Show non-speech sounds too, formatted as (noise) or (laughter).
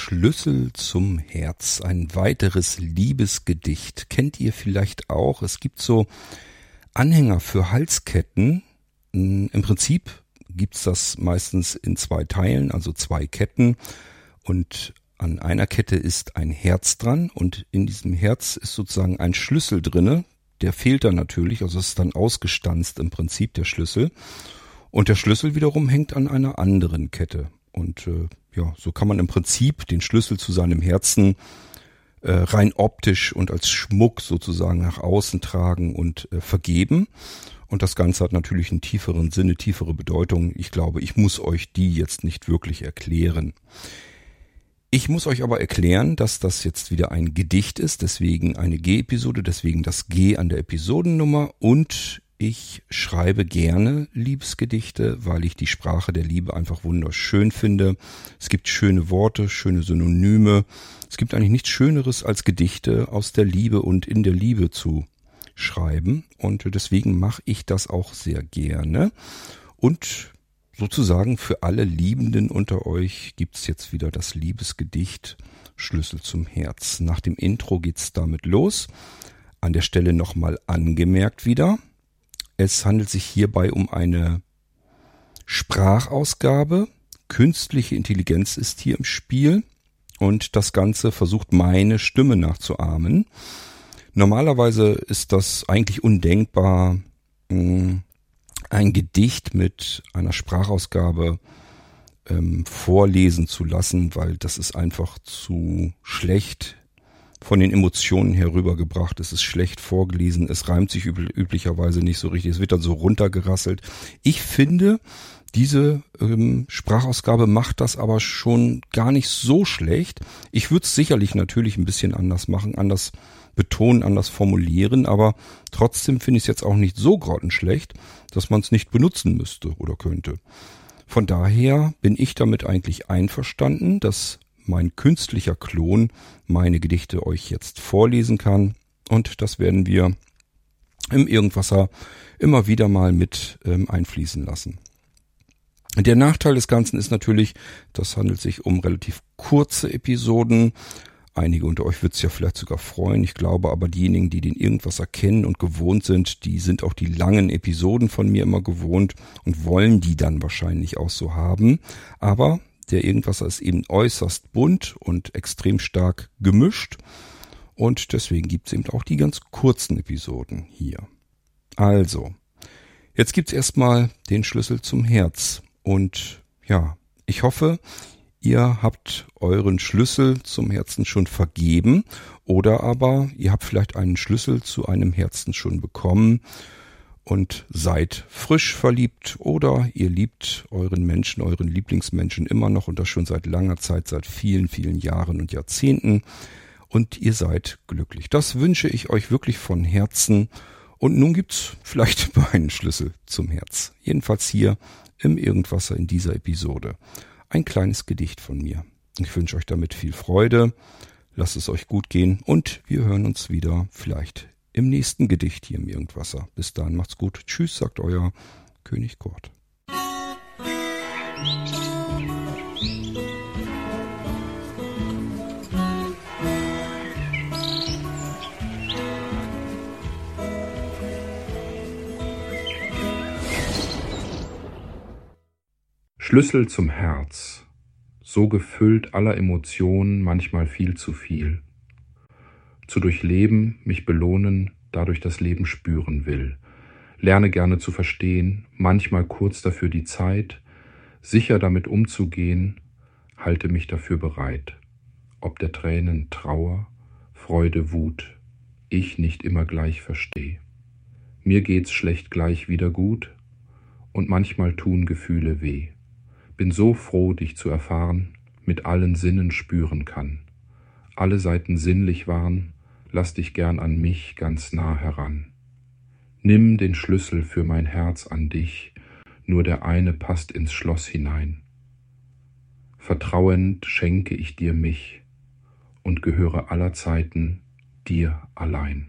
Schlüssel zum Herz, ein weiteres Liebesgedicht. Kennt ihr vielleicht auch? Es gibt so Anhänger für Halsketten. Hm, Im Prinzip gibt's das meistens in zwei Teilen, also zwei Ketten. Und an einer Kette ist ein Herz dran und in diesem Herz ist sozusagen ein Schlüssel drinne. Der fehlt dann natürlich, also ist dann ausgestanzt im Prinzip der Schlüssel. Und der Schlüssel wiederum hängt an einer anderen Kette. Und äh, ja, so kann man im Prinzip den Schlüssel zu seinem Herzen äh, rein optisch und als Schmuck sozusagen nach außen tragen und äh, vergeben. Und das Ganze hat natürlich einen tieferen Sinne, tiefere Bedeutung. Ich glaube, ich muss euch die jetzt nicht wirklich erklären. Ich muss euch aber erklären, dass das jetzt wieder ein Gedicht ist, deswegen eine G-Episode, deswegen das G an der Episodennummer und ich schreibe gerne Liebesgedichte, weil ich die Sprache der Liebe einfach wunderschön finde. Es gibt schöne Worte, schöne Synonyme. Es gibt eigentlich nichts Schöneres als Gedichte aus der Liebe und in der Liebe zu schreiben. Und deswegen mache ich das auch sehr gerne. Und sozusagen für alle Liebenden unter euch gibt's jetzt wieder das Liebesgedicht Schlüssel zum Herz. Nach dem Intro geht's damit los. An der Stelle nochmal angemerkt wieder. Es handelt sich hierbei um eine Sprachausgabe. Künstliche Intelligenz ist hier im Spiel und das Ganze versucht meine Stimme nachzuahmen. Normalerweise ist das eigentlich undenkbar, hm, ein Gedicht mit einer Sprachausgabe ähm, vorlesen zu lassen, weil das ist einfach zu schlecht von den Emotionen herübergebracht. Es ist schlecht vorgelesen. Es reimt sich üb üblicherweise nicht so richtig. Es wird dann so runtergerasselt. Ich finde, diese ähm, Sprachausgabe macht das aber schon gar nicht so schlecht. Ich würde es sicherlich natürlich ein bisschen anders machen, anders betonen, anders formulieren, aber trotzdem finde ich es jetzt auch nicht so grottenschlecht, dass man es nicht benutzen müsste oder könnte. Von daher bin ich damit eigentlich einverstanden, dass mein künstlicher Klon meine Gedichte euch jetzt vorlesen kann. Und das werden wir im Irgendwasser immer wieder mal mit ähm, einfließen lassen. Der Nachteil des Ganzen ist natürlich, das handelt sich um relativ kurze Episoden. Einige unter euch wird es ja vielleicht sogar freuen. Ich glaube aber diejenigen, die den irgendwas erkennen und gewohnt sind, die sind auch die langen Episoden von mir immer gewohnt und wollen die dann wahrscheinlich auch so haben. Aber der Irgendwasser ist eben äußerst bunt und extrem stark gemischt. Und deswegen gibt's eben auch die ganz kurzen Episoden hier. Also, jetzt gibt's erstmal den Schlüssel zum Herz. Und ja, ich hoffe, ihr habt euren Schlüssel zum Herzen schon vergeben oder aber ihr habt vielleicht einen Schlüssel zu einem Herzen schon bekommen und seid frisch verliebt oder ihr liebt euren Menschen, euren Lieblingsmenschen immer noch und das schon seit langer Zeit, seit vielen, vielen Jahren und Jahrzehnten und ihr seid glücklich. Das wünsche ich euch wirklich von Herzen und nun gibt's vielleicht (laughs) meinen Schlüssel zum Herz. Jedenfalls hier im Irgendwasser in dieser Episode. Ein kleines Gedicht von mir. Ich wünsche euch damit viel Freude. Lasst es euch gut gehen und wir hören uns wieder vielleicht im nächsten Gedicht hier im Irgendwasser. Bis dahin macht's gut. Tschüss, sagt euer König Kort. Schlüssel zum Herz, so gefüllt aller Emotionen, manchmal viel zu viel zu durchleben, mich belohnen, dadurch das Leben spüren will. Lerne gerne zu verstehen, manchmal kurz dafür die Zeit, sicher damit umzugehen, halte mich dafür bereit. Ob der Tränen Trauer, Freude, Wut, ich nicht immer gleich versteh. Mir geht's schlecht gleich wieder gut und manchmal tun Gefühle weh. Bin so froh, dich zu erfahren, mit allen Sinnen spüren kann. Alle Seiten sinnlich waren, lass dich gern an mich ganz nah heran. Nimm den Schlüssel für mein Herz an dich, nur der eine passt ins Schloss hinein. Vertrauend schenke ich dir mich und gehöre aller Zeiten dir allein.